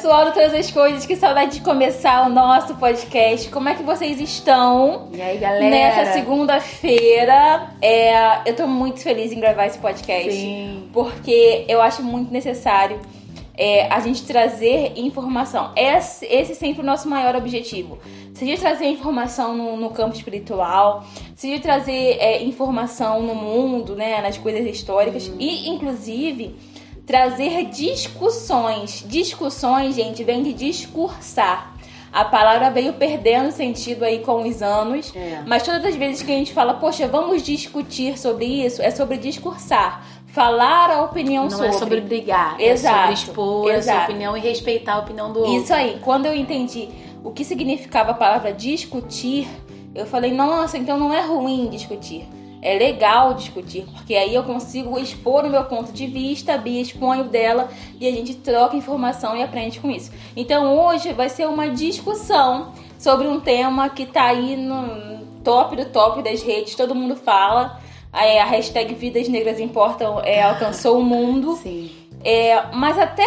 pessoal do Todas as Coisas, que saudade de começar o nosso podcast. Como é que vocês estão? E aí, galera? Nessa segunda-feira, é, eu tô muito feliz em gravar esse podcast. Sim. Porque eu acho muito necessário é, a gente trazer informação. Esse, esse é sempre o nosso maior objetivo. Seja trazer informação no, no campo espiritual, seja trazer é, informação no mundo, né, nas coisas históricas Uhum. e, inclusive, trazer discussões. Discussões, gente, vem de discursar. A palavra veio perdendo sentido aí com os anos, É. mas todas as vezes que a gente fala, poxa, vamos discutir sobre isso, é sobre discursar, falar a opinião Não sobre. é sobre brigar, Exato, é sobre expor a exato. sua opinião e respeitar a opinião do outro. Isso aí, quando eu entendi o que significava a palavra discutir, eu falei, nossa, então não é ruim discutir. É legal discutir, porque aí eu consigo expor o meu ponto de vista, a Bia expõe o dela e a gente troca informação e aprende com isso. Então hoje vai ser uma discussão sobre um tema que tá aí no top do top das redes, todo mundo fala. A hashtag Vidas Negras Importam é, alcançou o mundo. Sim. É, mas até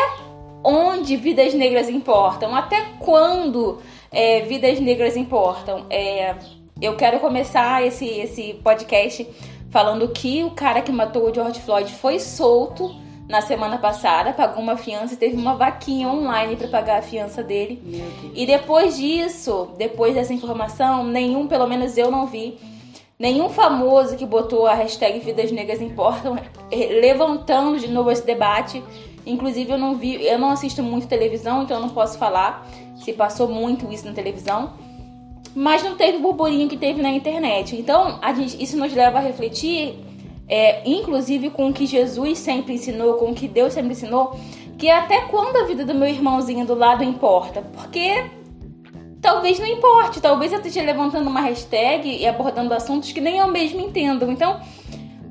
onde vidas negras importam? Até quando é, vidas negras importam? É, eu quero começar esse, esse podcast falando que o cara que matou o George Floyd foi solto na semana passada, pagou uma fiança e teve uma vaquinha online para pagar a fiança dele. E depois disso, depois dessa informação, nenhum, pelo menos eu não vi, nenhum famoso que botou a hashtag Vidas Negras Importam eh, levantando de novo esse debate. Inclusive eu não vi, eu não assisto muito televisão, então eu não posso falar se passou muito isso na televisão. Mas não teve o burburinho que teve na internet. Então, a gente, isso nos leva a refletir, é, inclusive com o que Jesus sempre ensinou, com o que Deus sempre ensinou, que até quando a vida do meu irmãozinho do lado importa. Porque talvez não importe, talvez eu esteja levantando uma hashtag e abordando assuntos que nem eu mesmo entendo. Então,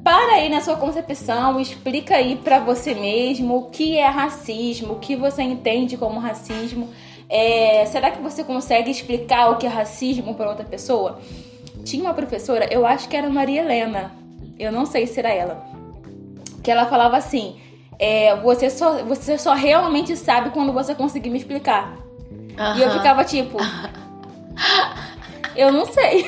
para aí na sua concepção, explica aí pra você mesmo o que é racismo, o que você entende como racismo. É, será que você consegue explicar o que é racismo para outra pessoa? Tinha uma professora, eu acho que era Maria Helena, eu não sei se era ela, que ela falava assim: é, você, só, você só realmente sabe quando você conseguir me explicar. E eu ficava tipo. Eu não sei.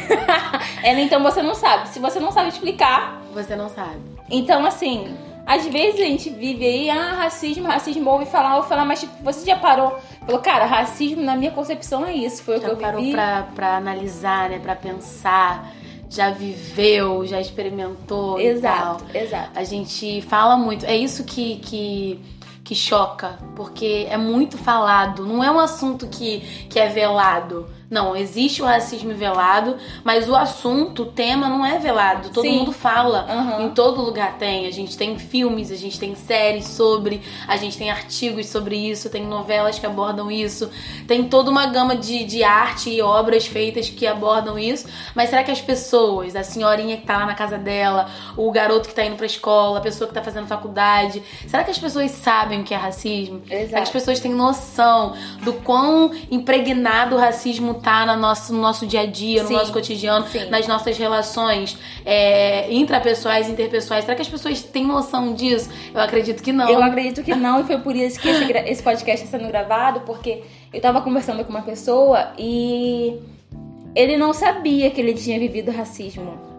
Ela, então você não sabe. Se você não sabe explicar, Você não sabe. então assim, às vezes a gente vive aí, ah, racismo, racismo, ouve falar, ouve falar, mas tipo, você já parou? Falou, cara, racismo na minha concepção é isso. Foi o que Já eu parou vivi. pra, pra analisar, né? Pra pensar. Já viveu, já experimentou e Exato, tal. exato. A gente fala muito. É isso que, que, que choca, porque é muito falado. Não é um assunto que, que é velado. Não, existe o racismo velado, mas o assunto, o tema não é velado. Todo Sim. mundo fala. Aham. Em todo lugar tem. A gente tem filmes, a gente tem séries sobre, a gente tem artigos sobre isso, tem novelas que abordam isso, tem toda uma gama de, de arte e obras feitas que abordam isso. Mas será que as pessoas, a senhorinha que tá lá na casa dela, o garoto que tá indo pra escola, a pessoa que tá fazendo faculdade, será que as pessoas sabem o que é racismo? Será que as Exato. pessoas têm noção do quão impregnado o racismo tá no nosso, no nosso dia a dia, no Sim. nosso cotidiano, Sim. nas nossas relações é, intrapessoais, interpessoais? Será que as pessoas têm noção disso? Eu acredito que não. Eu acredito que não, e foi por isso que esse, esse podcast está sendo gravado, porque eu tava conversando com uma pessoa e ele não sabia que ele tinha vivido racismo.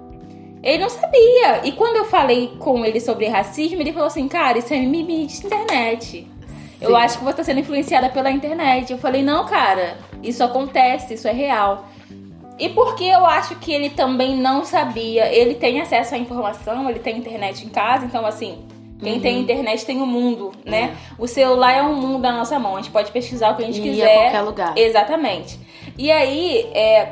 Ele não sabia. E quando eu falei com ele sobre racismo, ele falou assim, cara, isso é mimimi de internet. Eu Sim. acho que você tá sendo influenciada pela internet. Eu falei, não, cara, isso acontece, isso é real. E porque eu acho que ele também não sabia, ele tem acesso à informação, ele tem internet em casa, então assim, quem Uhum. tem internet tem o mundo, né? O celular é um mundo na nossa mão, a gente pode pesquisar o que a gente E quiser. qualquer lugar. Exatamente. E aí, é,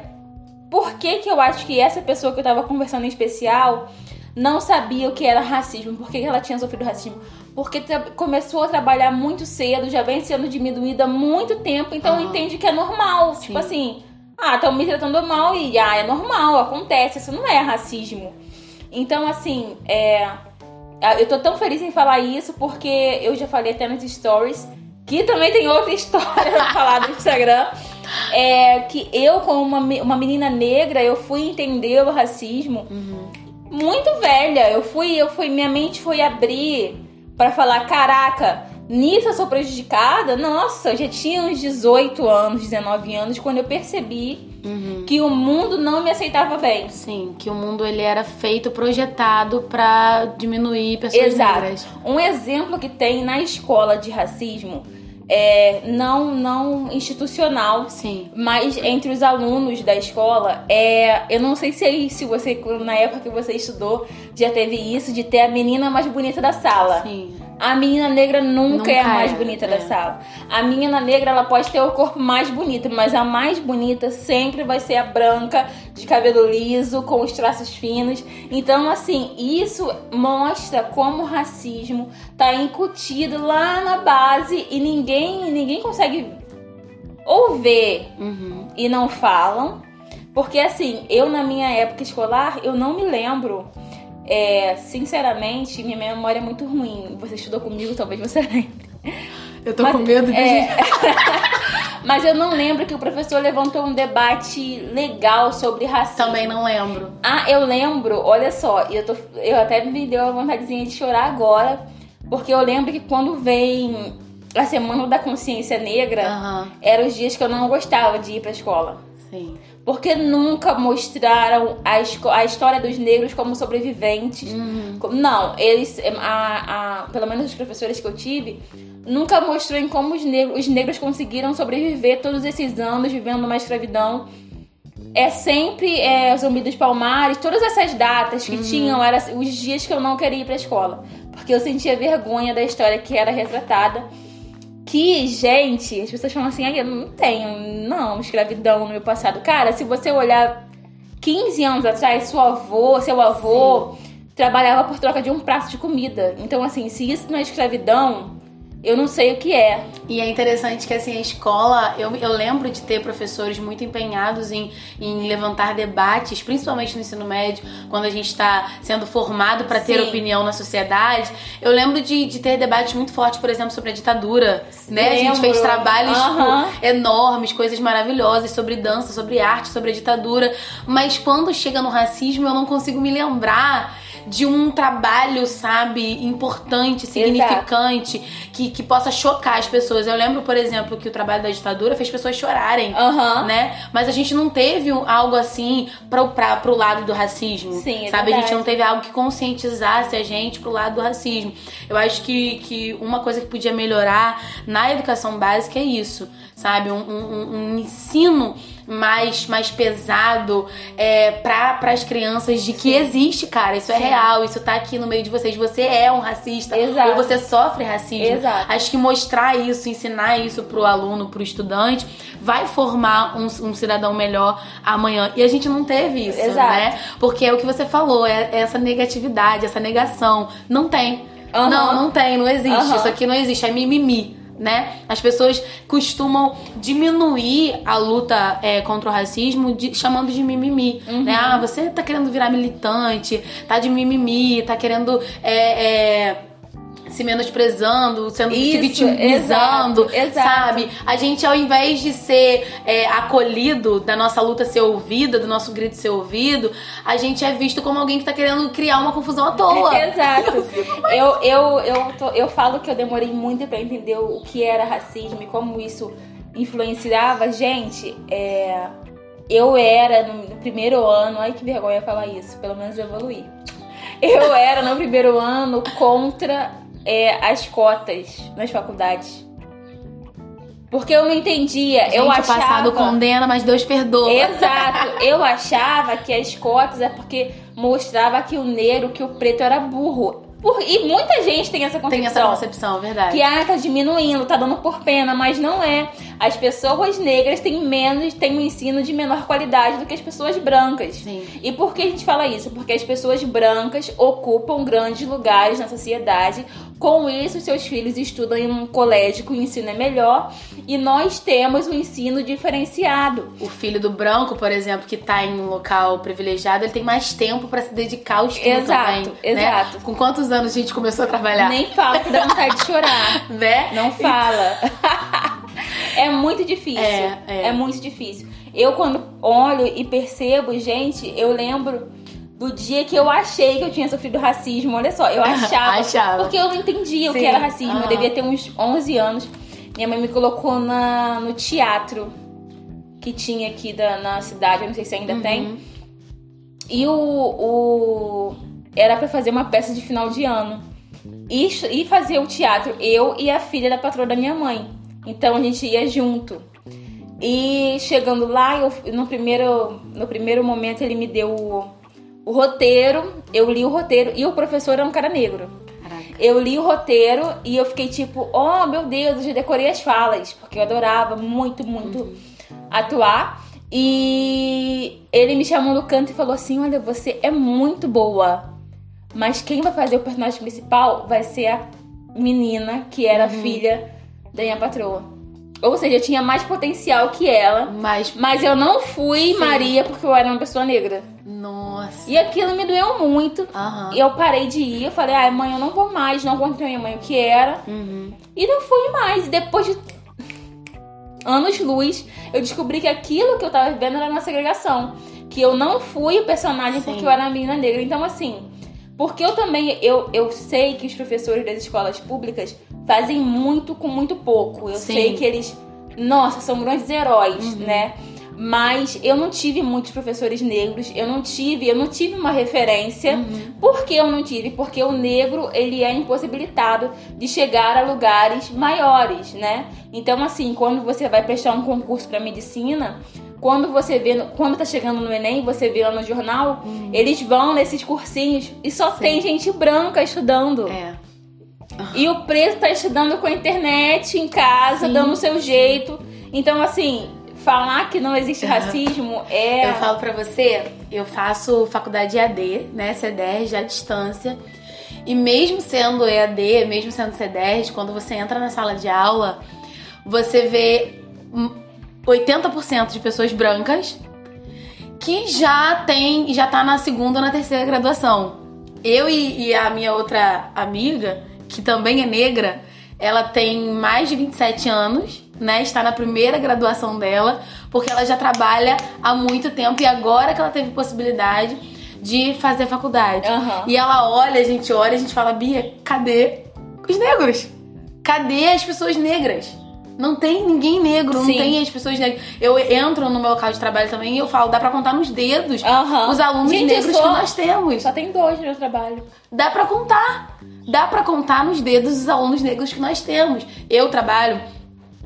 por que que eu acho que essa pessoa que eu tava conversando em especial não sabia o que era racismo? Por que ela tinha sofrido racismo? Porque começou a trabalhar muito cedo, já vem sendo diminuída há muito tempo, então entende que é normal. Sim. Tipo assim, ah, estão me tratando mal e ah, é normal, acontece, isso não é racismo. Então, assim, é. Eu tô tão feliz em falar isso porque eu já falei até nos stories, que também tem outra história pra falar do Instagram. É que eu, como uma, uma menina negra, eu fui entender o racismo muito velha. Eu fui, eu fui, minha mente foi abrir pra falar, caraca, Nisso eu sou prejudicada. Nossa, eu já tinha uns 18 anos, 19 anos, quando eu percebi Uhum. que o mundo não me aceitava bem. Sim, que o mundo ele era feito, projetado pra diminuir pessoas Exato. negras. Um exemplo que tem na escola de racismo é não não institucional, Sim. mas entre os alunos da escola é, eu não sei se aí se você na época que você estudou já teve isso de ter a menina mais bonita da sala. Sim. A menina negra nunca, Nunca é a mais é, bonita é. da sala. A menina negra ela pode ter o corpo mais bonito, mas a mais bonita sempre vai ser a branca, de cabelo liso, com os traços finos. Então, assim, isso mostra como o racismo tá incutido lá na base e ninguém, ninguém consegue ou ver Uhum. e não falam. Porque assim, eu na minha época escolar, eu não me lembro. É, sinceramente, minha memória é muito ruim. Você estudou comigo, talvez você lembre. Eu tô Mas, com medo de. é, Mas eu não lembro que o professor levantou um debate legal sobre racismo. Também não lembro. Ah, eu lembro, olha só, e eu, tô, eu até me deu a vontadezinha de chorar agora, porque eu lembro que quando vem a Semana da Consciência Negra, Aham. eram os dias que eu não gostava de ir pra escola. Sim. Porque nunca mostraram a, a história dos negros como sobreviventes. Uhum. Não, eles, a, a- pelo menos os professores que eu tive, nunca mostrou em como os negros, os negros conseguiram sobreviver todos esses anos vivendo uma escravidão. É sempre é, Zumbi dos Palmares, todas essas datas que tinham, eram os dias que eu não queria ir pra escola. Porque eu sentia vergonha da história que era retratada. Que, gente, as pessoas falam assim, "Ai, eu não tenho, não, escravidão no meu passado. Cara, se você olhar 15 anos atrás, seu avô, seu avô trabalhava por troca de um prato de comida. Então, assim, se isso não é escravidão, eu não sei o que é. E é interessante que assim, a escola, eu, eu lembro de ter professores muito empenhados em, em levantar debates, principalmente no ensino médio, quando a gente está sendo formado para ter opinião na sociedade. Eu lembro de, de ter debates muito fortes, por exemplo, sobre a ditadura. Né? A gente fez trabalhos tipo, Aham. enormes, coisas maravilhosas sobre dança, sobre arte, sobre a ditadura. Mas quando chega no racismo, eu não consigo me lembrar de um trabalho, sabe, importante, significante, que, que possa chocar as pessoas. Eu lembro, por exemplo, que o trabalho da ditadura fez pessoas chorarem. Aham. Né? Mas a gente não teve algo assim pra, pra, pro lado do racismo. Sim, é sabe? A gente verdade. não teve algo que conscientizasse a gente pro lado do racismo. Eu acho que, que uma coisa que podia melhorar na educação básica é isso, sabe? Um, um- um ensino mais, mais pesado é, para as crianças de que existe, cara, isso é Sim. real, isso tá aqui no meio de vocês. Você é um racista Exato. ou você sofre racismo. Exato. Acho que mostrar isso, ensinar isso pro aluno, pro estudante, vai formar um, um cidadão melhor amanhã. E a gente não teve isso, Exato. né? Porque é o que você falou, é é essa negatividade, essa negação. Não tem. Aham. Não, não tem, não existe. Aham. Isso aqui não existe, é mimimi. Né? As pessoas costumam diminuir a luta é, contra o racismo de- chamando de mimimi. Uhum. Né? Ah, você tá querendo virar militante, tá de mimimi, tá querendo é, é, se menosprezando, sendo se Isso, vitimizando, exato, exato. sabe? A gente, ao invés de ser é, acolhido, da nossa luta ser ouvida, do nosso grito ser ouvido, a gente é visto como alguém que tá querendo criar uma confusão à toa. Exato. Eu, eu, eu, tô- eu falo que eu demorei muito pra entender o que era racismo e como isso influenciava. Gente, é, eu era no, no primeiro ano, ai que vergonha falar isso, pelo menos eu evoluí. Eu era no primeiro ano contra é, as cotas nas faculdades. Porque eu não entendia. Gente, eu o achava. passado condena, mas Deus perdoa. Exato. Eu achava que as cotas é porque mostrava que o negro, que o preto era burro. Por- e muita gente tem essa concepção. Tem essa concepção, verdade. Que ah, tá diminuindo, tá dando por pena, mas não é. As pessoas negras têm menos, têm um ensino de menor qualidade do que as pessoas brancas. Sim. E por que a gente fala isso? Porque as pessoas brancas ocupam grandes lugares na sociedade. Com isso, seus filhos estudam em um colégio que o ensino é melhor e nós temos um ensino diferenciado. O filho do branco, por exemplo, que tá em um local privilegiado, ele tem mais tempo pra se dedicar ao estudo Exato, também. né? exato. Com quantos anos a gente começou a trabalhar? Nem fala que dá vontade de chorar. Né? Não fala. é muito difícil. É, é. muito difícil. Eu, quando olho e percebo, gente, eu lembro do dia que eu achei que eu tinha sofrido racismo. Olha só, eu achava. Achava. Porque eu não entendia o Sim, que era racismo. aham. Eu devia ter uns 11 anos. Minha mãe me colocou na, no teatro que tinha aqui da, na cidade, eu não sei se ainda Uhum. tem. E o, o era pra fazer uma peça de final de ano. E, e fazer o teatro eu e a filha da patroa da minha mãe. Então a gente ia junto. E chegando lá, eu, no, primeiro, no primeiro momento ele me deu o, o roteiro, eu li o roteiro e o professor era um cara negro. Caraca. Eu li o roteiro e eu fiquei tipo, oh meu Deus, eu já decorei as falas, porque eu adorava muito, muito atuar. E ele me chamou no canto e falou assim: Olha, você é muito boa, mas quem vai fazer o personagem principal vai ser a menina que era filha da minha patroa. Ou seja, eu tinha mais potencial que ela, Mas, mas eu não fui Maria porque eu era uma pessoa negra. nossa. E aquilo me doeu muito. Aham. E eu parei de ir, eu falei, ai mãe, eu não vou mais, não contei a minha mãe o que era. Uhum. E não fui mais. E depois de anos luz, eu descobri que aquilo que eu tava vivendo era uma segregação. Que eu não fui o personagem Sim. porque eu era uma menina negra. Então, assim, porque eu também, eu, eu sei que os professores das escolas públicas fazem muito com muito pouco. Eu Sim. sei que eles, nossa, são grandes heróis, né? Mas eu não tive muitos professores negros, eu não tive, eu não tive uma referência. Por que eu não tive? Porque o negro, ele é impossibilitado de chegar a lugares maiores, né? Então, assim, quando você vai prestar um concurso para medicina, quando você vê, no- quando tá chegando no Enem, você vê lá no jornal, eles vão nesses cursinhos e só tem gente branca estudando. É. E o preto tá estudando com a internet em casa, Sim. dando o seu jeito. Então, assim, falar que não existe racismo é. Eu falo pra você, eu faço faculdade EAD, né, C10 à distância. E mesmo sendo EAD, mesmo sendo C10, quando você entra na sala de aula, você vê 80% de pessoas brancas que já tem, já tá na segunda ou na terceira graduação. Eu e, e a minha outra amiga, que também é negra, ela tem mais de 27 anos, né? Está na primeira graduação dela, porque ela já trabalha há muito tempo e agora que ela teve possibilidade de fazer faculdade. Aham. E ela olha, a gente olha, a gente fala, Bia, cadê os negros? Cadê as pessoas negras? Não tem ninguém negro, não Sim. tem as pessoas negras. Eu entro no meu local de trabalho também e eu falo, dá pra contar nos dedos Aham. os alunos Gente, negros sou- que nós temos. Só tem dois no meu trabalho. Dá pra contar. Dá pra contar nos dedos os alunos negros que nós temos. Eu trabalho,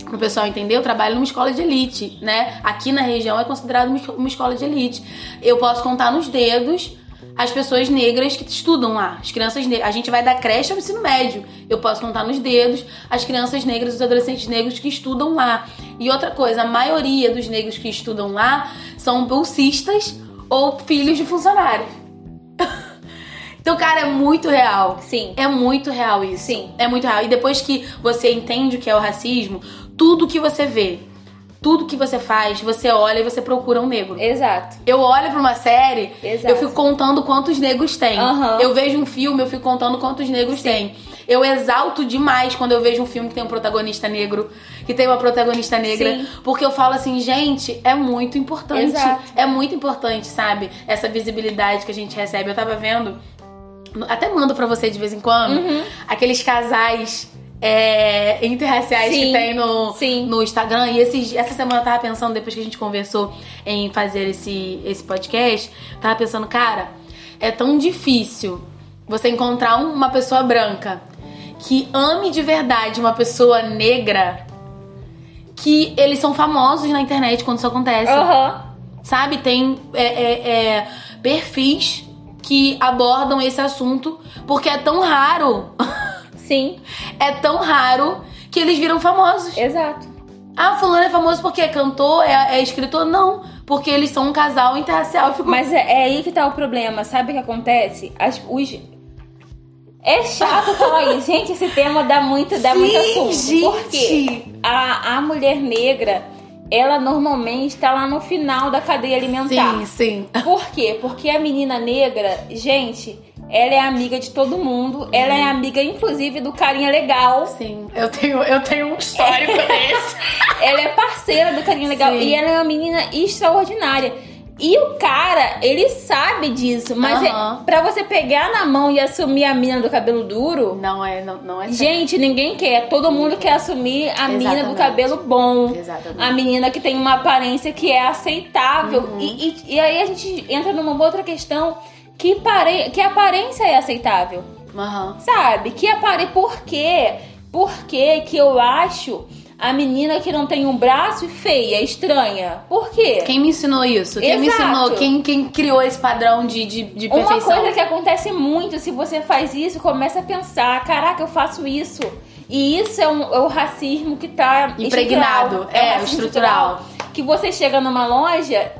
pro pessoal entender, eu trabalho numa escola de elite, né? Aqui na região é considerado uma escola de elite. Eu posso contar nos dedos as pessoas negras que estudam lá. As crianças negras. A gente vai da creche ao ensino médio. Eu posso contar nos dedos as crianças negras, os adolescentes negros que estudam lá. E outra coisa, a maioria dos negros que estudam lá são bolsistas ou filhos de funcionários. Então, cara, é muito real. Sim. É muito real isso. Sim. É muito real. E depois que você entende o que é o racismo, tudo que você vê, tudo que você faz, você olha e você procura um negro. Exato. Eu olho pra uma série, Exato. eu fico contando quantos negros tem. Aham. Eu vejo um filme, eu fico contando quantos negros tem. Eu exalto demais quando eu vejo um filme que tem um protagonista negro, que tem uma protagonista negra, Sim. porque eu falo assim, gente, é muito importante. Exato. É muito importante, sabe? Essa visibilidade que a gente recebe. Eu tava vendo, até mando pra você de vez em quando, Uhum. aqueles casais é, interraciais que Sim. tem no, Sim. no Instagram. E esses, essa semana eu tava pensando, depois que a gente conversou em fazer esse, esse podcast, eu tava pensando, cara, é tão difícil você encontrar uma pessoa branca que ame de verdade uma pessoa negra que eles são famosos na internet quando isso acontece. Aham. Sabe? Tem é, é, é, perfis que abordam esse assunto porque é tão raro. Sim. é tão raro que eles viram famosos. Exato. Ah, fulano é famoso porque é cantor, é, é escritor? Não. Porque eles são um casal interracial. Fico- Mas é, é aí que tá o problema. Sabe o que acontece? As, os... É chato falar isso. Gente, esse tema dá muito, dá muito Sim, assunto. gente. Porque a, a mulher negra, ela normalmente tá lá no final da cadeia alimentar. Sim, sim. Por quê? Porque a menina negra, gente, ela é amiga de todo mundo. Ela é amiga, inclusive, do carinha legal. Sim. Eu tenho, eu tenho um histórico desse. Ela é parceira do carinha legal. Sim. E ela é uma menina extraordinária. E o cara, ele sabe disso, mas Aham. é, pra você pegar na mão e assumir a mina do cabelo duro, Não é, não, não é certo. gente, ninguém quer. Todo mundo quer assumir a mina do Exatamente. cabelo bom. Exatamente. A menina que tem uma aparência que é aceitável. Uhum. E, e- e aí a gente entra numa outra questão que, pare... que aparência é aceitável. Aham. Sabe? Que apare... Por quê? Por quê que eu acho a menina que não tem um braço feia, estranha? Por quê? Quem me ensinou isso? Quem me Exato. ensinou? Quem, quem criou esse padrão de, de, de Uma perfeição? coisa que acontece muito, se você faz isso, começa a pensar, caraca, eu faço isso. E isso é, um- é o racismo que tá Impregnado. estrutural. É, o racismo estrutural. Que você chega numa loja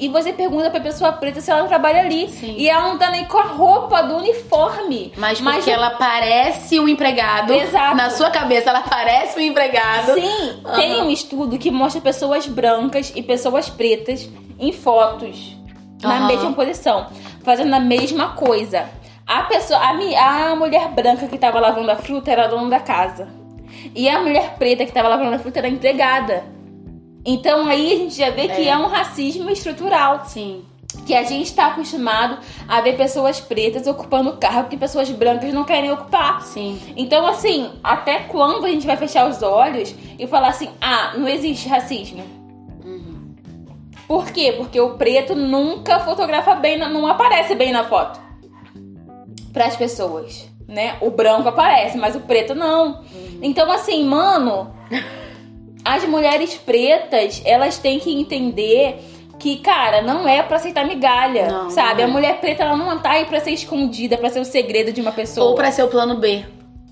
e você pergunta pra pessoa preta se ela trabalha ali. Sim. E ela não tá nem com a roupa do uniforme. Mas porque o- ela parece um empregado. Exato. Na sua cabeça, ela parece um empregado. Sim, Aham. tem um estudo que mostra pessoas brancas e pessoas pretas em fotos na Aham. mesma posição, fazendo a mesma coisa. A pessoa, a, a mulher branca que tava lavando a fruta era a dona da casa. E a mulher preta que tava lavando a fruta era empregada. Então aí a gente já vê que É. é um racismo estrutural Sim. que a gente está acostumado a ver pessoas pretas ocupando cargo que pessoas brancas não querem ocupar. Sim. Então, assim, até quando a gente vai fechar os olhos e falar assim: ah, não existe racismo? Por quê? Porque o preto nunca fotografa bem, não aparece bem na foto para as pessoas, né? O branco aparece, mas o preto não. Então, assim, mano, as mulheres pretas, elas têm que entender que, cara, não é pra aceitar migalha, Não, sabe? não é. A mulher preta, ela não tá aí pra ser escondida, pra ser o segredo de uma pessoa. Ou pra ser o plano B.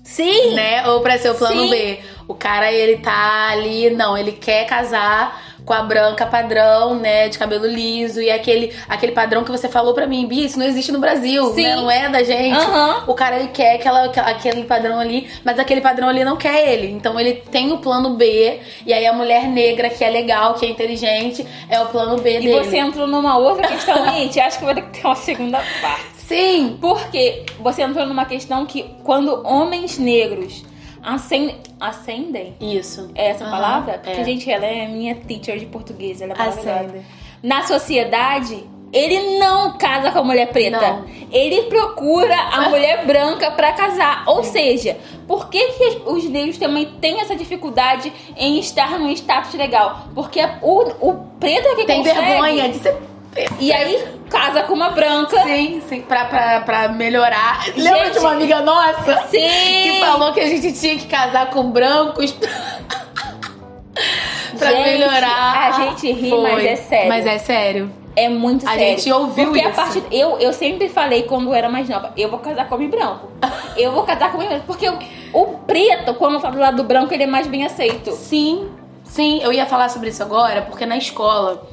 Sim! né? Ou pra ser o plano Sim. B. O cara, ele tá ali, não, ele quer casar com a branca padrão, né, de cabelo liso e aquele, aquele padrão que você falou pra mim, Bia, isso não existe no Brasil, Sim. né? Não é da gente. Aham. O cara, ele quer aquela, aquele padrão ali, mas aquele padrão ali não quer ele. Então ele tem o plano B, e aí a mulher negra, que é legal, que é inteligente, é o plano B E dele. você entrou numa outra questão, gente. Acho que vai ter que ter uma segunda parte. Sim! Porque você entrou numa questão que quando homens negros ascendem. Ascendem? Isso. É essa Aham, palavra? Porque, é. gente, ela é minha teacher de português. Ela é. Ascendem. Na sociedade, ele não casa com a mulher preta. Não. Ele procura a mulher branca pra casar. Ou seja, por que, que os negros também têm essa dificuldade em estar num status legal? Porque o, o preto é que Tem consegue. vergonha de ser. E aí casa com uma branca. Sim, sim, pra, pra, pra melhorar. Lembra Gente. de uma amiga nossa? Sim. Que falou que a gente tinha que casar com brancos pra Gente, melhorar. a gente ri, Foi. mas é sério. Mas é sério. É muito A sério. gente ouviu Porque a isso. partir eu, eu sempre falei quando eu era mais nova, eu vou casar com homem branco. eu vou casar com homem branco. Porque o, o preto, quando tá do lado do branco, ele é mais bem aceito. Sim, sim, eu ia falar sobre isso agora, porque na escola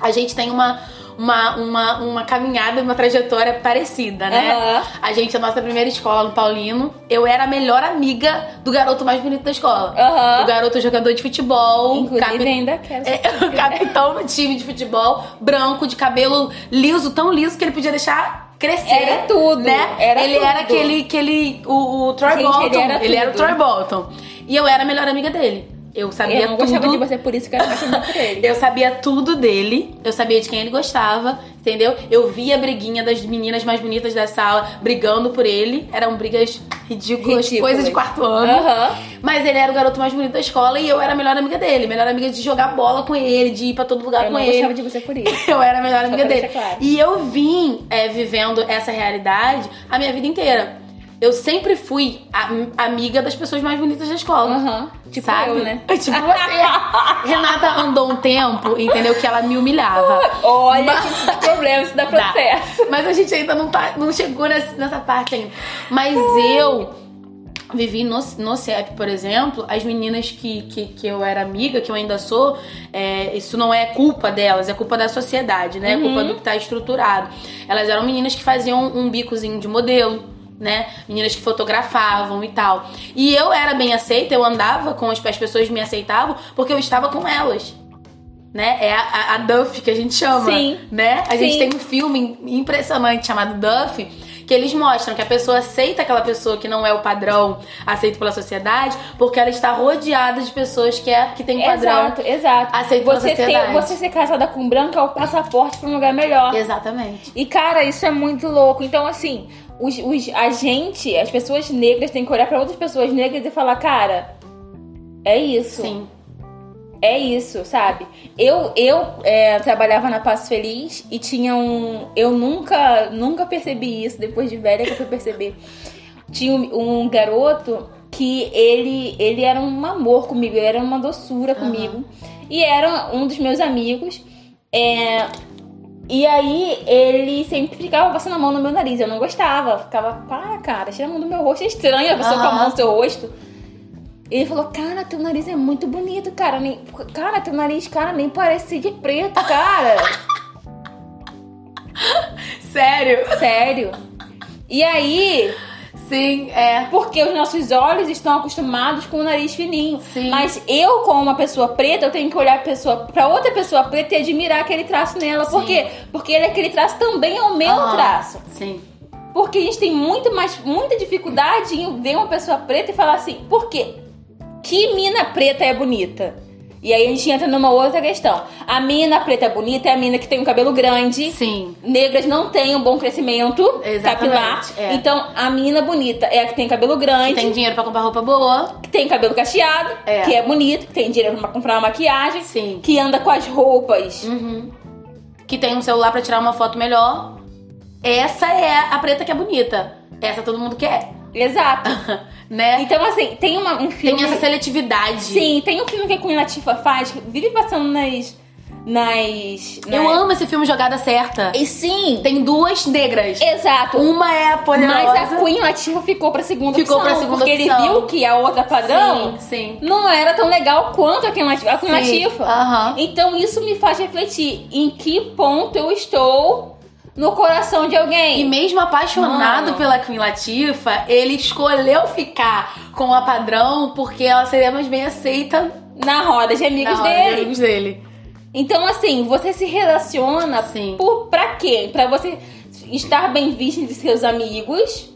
a gente tem uma, uma, uma, uma caminhada, uma trajetória parecida, né? Aham. A gente, a nossa primeira escola no Paulino, eu era a melhor amiga do garoto mais bonito da escola. Aham. O garoto jogador de futebol, Inclusive, capi- ainda quero. é, o capitão do time de futebol, branco, de cabelo liso, tão liso que ele podia deixar crescer. Era tudo, Né? era ele tudo. era aquele, aquele o, o Troy Gente, Bolton. ele era ele era o. Troy Bolton. E eu era a melhor amiga dele. Eu sabia Eu não tudo. gostava de você, por isso que eu era apaixonada por ele. Eu sabia tudo dele, eu sabia de quem ele gostava, entendeu? Eu via a briguinha das meninas mais bonitas da sala brigando por ele. Eram brigas ridículas, Ridículas. coisa de quarto ano. Aham. Mas ele era o garoto mais bonito da escola e eu era a melhor amiga dele. Melhor amiga de jogar bola com ele, de ir pra todo lugar Eu com não ele. gostava de você por isso. Eu era a melhor amiga dele. claro. E eu vim é, vivendo essa realidade a minha vida inteira. Eu sempre fui amiga das pessoas mais bonitas da escola. Aham. Tipo sabe? eu, né? Tipo você. Renata andou um tempo, entendeu? Que ela me humilhava. Olha Mas- que isso dá problema, isso dá processo. Mas a gente ainda não, tá, não chegou nessa, parte ainda. Mas eu vivi no, no CEP, por exemplo, as meninas que, que, que eu era amiga, que eu ainda sou, é, isso não é culpa delas, é culpa da sociedade, né? É culpa do que tá estruturado. Elas eram meninas que faziam um bicozinho de modelo. Né? Meninas que fotografavam e tal. E eu era bem aceita, eu andava com as, as pessoas me aceitavam porque eu estava com elas. Né? É a, a, a Duff que a gente chama. Sim. Né? A gente Sim. tem um filme impressionante chamado Duff, que eles mostram que a pessoa aceita aquela pessoa que não é o padrão aceito pela sociedade, porque ela está rodeada de pessoas que, é, que tem um padrão Exato, exato. aceito pela Você, ter, sociedade. você ser casada com branco é o passaporte pra um lugar melhor. Exatamente. E, cara, isso é muito louco. Então, assim, os, os, a gente, as pessoas negras, têm que olhar pra outras pessoas negras e falar, cara, é isso. Sim. É isso, sabe? Eu, eu é, trabalhava na Passo Feliz e tinha um. Eu nunca, nunca percebi isso, depois de velha que eu fui perceber. Tinha um, um garoto que ele, ele era um amor comigo, ele era uma doçura comigo. E era um dos meus amigos. É, e aí ele sempre ficava passando a mão no meu nariz. Eu não gostava. Ficava, para, cara, tira a mão do meu rosto. É estranho a pessoa com a mão no seu rosto. Ele falou, cara, teu nariz é muito bonito, cara. Nem, cara, teu nariz, cara, nem parece de preto, cara. Sério? Sério. E aí, Sim, é. porque os nossos olhos estão acostumados com o nariz fininho. Sim. Mas eu, como uma pessoa preta, eu tenho que olhar pessoa, pra outra pessoa preta e admirar aquele traço nela. Por Sim. quê? Porque ele, aquele traço também é o meu Aham. traço. Sim. Porque a gente tem muito mais, muita dificuldade em ver uma pessoa preta e falar assim, por quê? Que mina preta é bonita? E aí a gente entra numa outra questão. A mina preta é bonita é a mina que tem um cabelo grande. Sim. Negras não têm um bom crescimento Exatamente, capilar. é. Então, a mina bonita é a que tem cabelo grande, Tem dinheiro pra comprar roupa boa. que tem cabelo cacheado, É. que é bonito, que tem dinheiro pra comprar uma maquiagem, Sim. que anda com as roupas. Uhum. Que tem um celular pra tirar uma foto melhor. Essa é a preta que é bonita. Essa todo mundo quer. Exato. né? Então, assim, tem uma, um filme. Tem essa seletividade. Sim, tem um filme que a Queen Latifah faz, vive passando nas. nas. Eu nas- amo esse filme Jogada Certa. E sim, Tem duas negras. exato. Uma é a poderosa. Mas a Queen Latifah ficou pra segunda Ficou opção. pra segunda porque ele opção. viu que a outra padrão Sim, sim. não era tão legal quanto a Queen Latifah. A Queen Latifah. Então isso me faz refletir em que ponto eu estou no coração de alguém. E mesmo apaixonado Mano. pela Queen Latifah, ele escolheu ficar com a padrão porque ela seria mais bem aceita Na roda de amigos roda de dele. amigos dele. Então, assim, você se relaciona Sim. por pra quê? Pra você estar bem visto entre seus amigos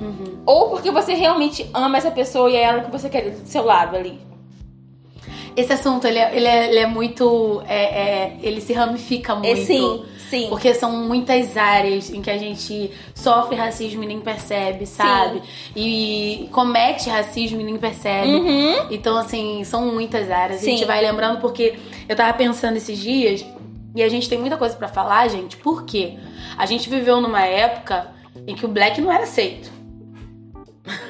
Uhum. ou porque você realmente ama essa pessoa e é ela que você quer do seu lado ali. Esse assunto, ele é, ele é, ele é muito... é- é- ele se ramifica muito. É, sim, sim. Porque são muitas áreas em que a gente sofre racismo e nem percebe, sabe? E comete racismo e nem percebe. Uhum. Então, assim, são muitas áreas. A Sim. gente vai lembrando porque eu tava pensando esses dias e a gente tem muita coisa pra falar, gente. Por quê? A gente viveu numa época em que o black não era aceito.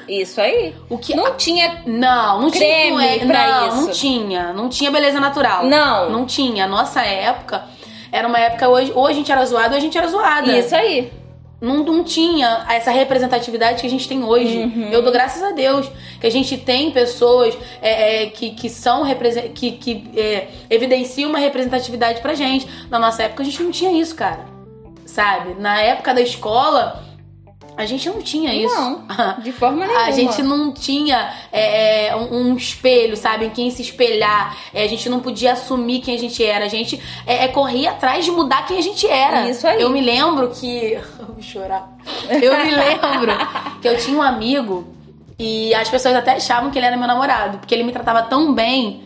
Isso aí. O que Não tinha. não, não Creme tinha. Não, pra não, isso. não tinha. Não tinha beleza natural. Não. Não tinha. A nossa época era uma época hoje, ou a gente era zoado ou a gente era zoada. Isso aí. Não, não tinha essa representatividade que a gente tem hoje. Uhum. Eu dou graças a Deus que a gente tem pessoas é, é, que, que são que, que é, evidenciam uma representatividade pra gente. Na nossa época a gente não tinha isso, cara. Sabe? Na época da escola, a gente não tinha isso. Não, de forma nenhuma. A gente não tinha é, é, um, um espelho, sabe? Em quem se espelhar. É, a gente não podia assumir quem a gente era. A gente é, é, corria atrás de mudar quem a gente era. Isso aí. Eu me lembro que. Eu vou chorar. Eu me lembro que eu tinha um amigo e as pessoas até achavam que ele era meu namorado, porque ele me tratava tão bem.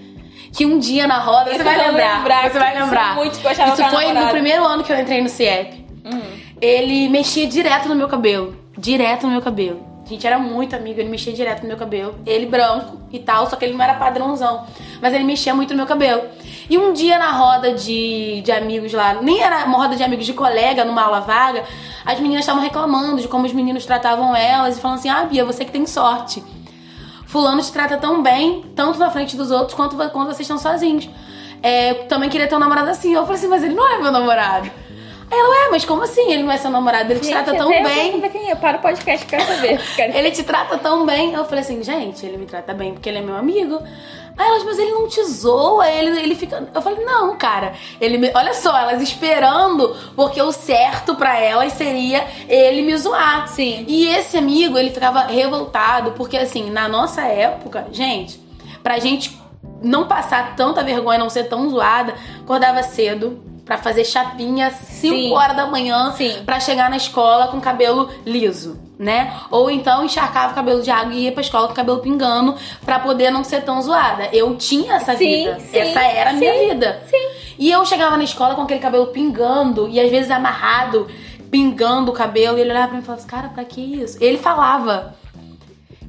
Que um dia na roda, você vai lembrar, lembrar, você vai lembrar. muito que eu achava Isso foi no primeiro ano que eu entrei no CIEP Hum. ele mexia direto no meu cabelo. Direto no meu cabelo. A gente era muito amigo, ele mexia direto no meu cabelo. Ele branco e tal, só que ele não era padrãozão. Mas ele mexia muito no meu cabelo. E um dia na roda de, de amigos lá, nem era uma roda de amigos de colega, numa aula vaga, as meninas estavam reclamando de como os meninos tratavam elas e falando assim: ah, Bia, você que tem sorte. Fulano te trata tão bem, tanto na frente dos outros, quanto quando vocês estão sozinhos. É, também queria ter um namorado assim. Eu falei assim, mas ele não é meu namorado. Aí ela, ué, mas como assim? Ele não é seu namorado, ele te Gente, trata tão eu bem. quem é. Para o podcast, quero saber. Quero- Ele te trata tão bem. Eu falei assim, gente, ele me trata bem porque ele é meu amigo. Aí elas, mas ele não te zoa, ele, ele fica. Eu falei, não, cara. Ele me... Olha só, elas esperando, porque o certo pra elas seria ele me zoar. Sim. E esse amigo, ele ficava revoltado, porque assim, na nossa época, gente, pra gente não passar tanta vergonha, não ser tão zoada, acordava cedo, pra fazer chapinha 5 Sim. horas da manhã pra chegar na escola com cabelo liso, né? Ou então encharcava o cabelo de água e ia pra escola com o cabelo pingando pra poder não ser tão zoada. Eu tinha essa Sim, vida. sim, essa era a minha sim, vida. sim. E eu chegava na escola com aquele cabelo pingando e às vezes amarrado, pingando o cabelo. E ele olhava pra mim e falava assim, cara, pra que isso? Ele falava.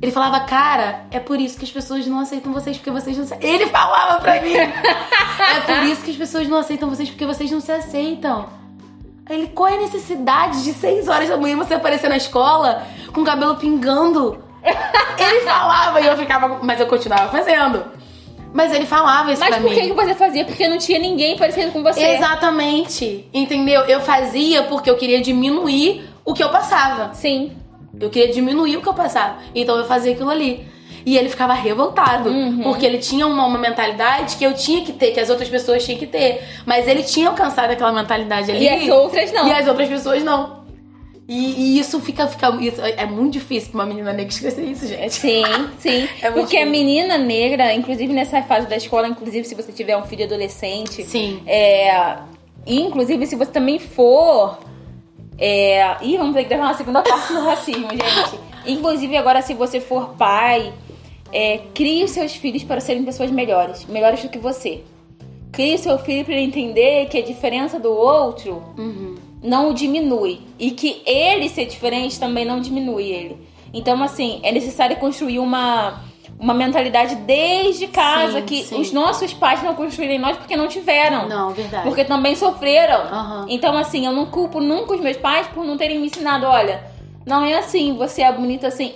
Ele falava, cara, é por isso que as pessoas não aceitam vocês, porque vocês não se... Ele falava pra mim. é por isso que as pessoas não aceitam vocês, porque vocês não se aceitam. Ele, qual é a necessidade de 6 horas da manhã você aparecer na escola com o cabelo pingando? ele falava e eu ficava, mas eu continuava fazendo. Mas ele falava isso Mas pra por mim. que, que você fazia? Porque não tinha ninguém parecido com você. Exatamente. Entendeu? Eu fazia porque eu queria diminuir o que eu passava. Sim. Eu queria diminuir o que eu passava. Então eu fazia aquilo ali. E ele ficava revoltado. Uhum. Porque ele tinha uma, uma mentalidade que eu tinha que ter, que as outras pessoas tinham que ter. Mas ele tinha alcançado aquela mentalidade ali. E as outras não. E as outras pessoas não. E, e isso fica. fica isso, é muito difícil pra uma menina negra esquecer isso, gente. Sim, sim. É Porque a difícil. menina negra, inclusive nessa fase da escola, inclusive se você tiver um filho adolescente, Sim. é, inclusive se você também for. É, ih, vamos ter que gravar uma segunda parte do racismo, gente. Inclusive, agora, se você for pai, é, crie os seus filhos para serem pessoas melhores, melhores do que você. Crie o seu filho para ele entender que a diferença do outro não o diminui. E que ele ser diferente também não diminui ele. Então, assim, é necessário construir uma, uma mentalidade desde casa Sim, que sim. os nossos pais não construíram em nós porque não tiveram. Não, verdade. Porque também sofreram. Aham. Então, assim, eu não culpo nunca os meus pais por não terem me ensinado, olha, não é assim, você é bonita assim.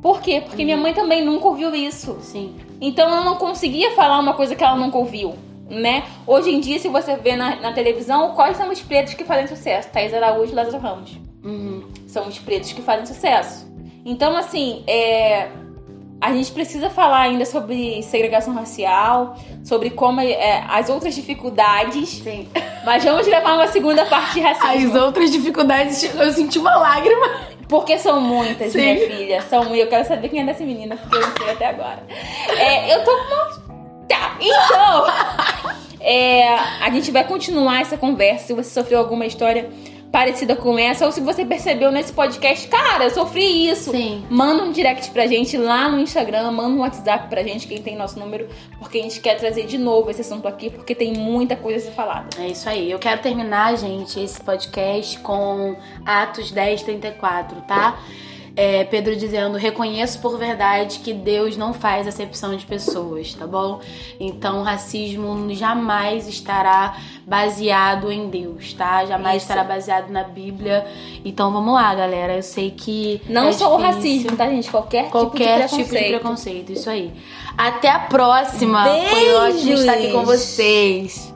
Por quê? Porque Uhum. minha mãe também nunca ouviu isso. Sim. Então ela não conseguia falar uma coisa que ela nunca ouviu, né? Hoje em dia, se você vê na, na televisão, quais são os pretos que fazem sucesso? Thaís Araújo e Lázaro Ramos. Uhum. São os pretos que fazem sucesso. Então, assim, é, a gente precisa falar ainda sobre segregação racial, sobre como é, as outras dificuldades. Sim. Mas vamos gravar uma segunda parte de As racismo. outras dificuldades, eu senti uma lágrima. Porque são muitas, Sim. minha filha. São muitas. Eu quero saber quem é dessa menina, porque eu não sei até agora. É, eu tô com uma. Tá, então. é, a gente vai continuar essa conversa. Se você sofreu alguma história parecida com essa, ou se você percebeu nesse podcast, cara, eu sofri isso. Sim. Manda um direct pra gente lá no Instagram, manda um WhatsApp pra gente, quem tem nosso número, porque a gente quer trazer de novo esse assunto aqui, porque tem muita coisa a ser falada. É isso aí. Eu quero terminar, gente, esse podcast com Atos 10, 34, tá? É, Pedro dizendo: reconheço por verdade que Deus não faz acepção de pessoas, tá bom? Então, o racismo jamais estará baseado em Deus, tá? Jamais Isso. estará baseado na Bíblia. Então, vamos lá, galera. Eu sei que. Não é só o difícil. racismo, tá, gente? Qualquer, Qualquer tipo de tipo de preconceito. isso aí. Até a próxima. Foi ótimo estar aqui com Beijos. vocês.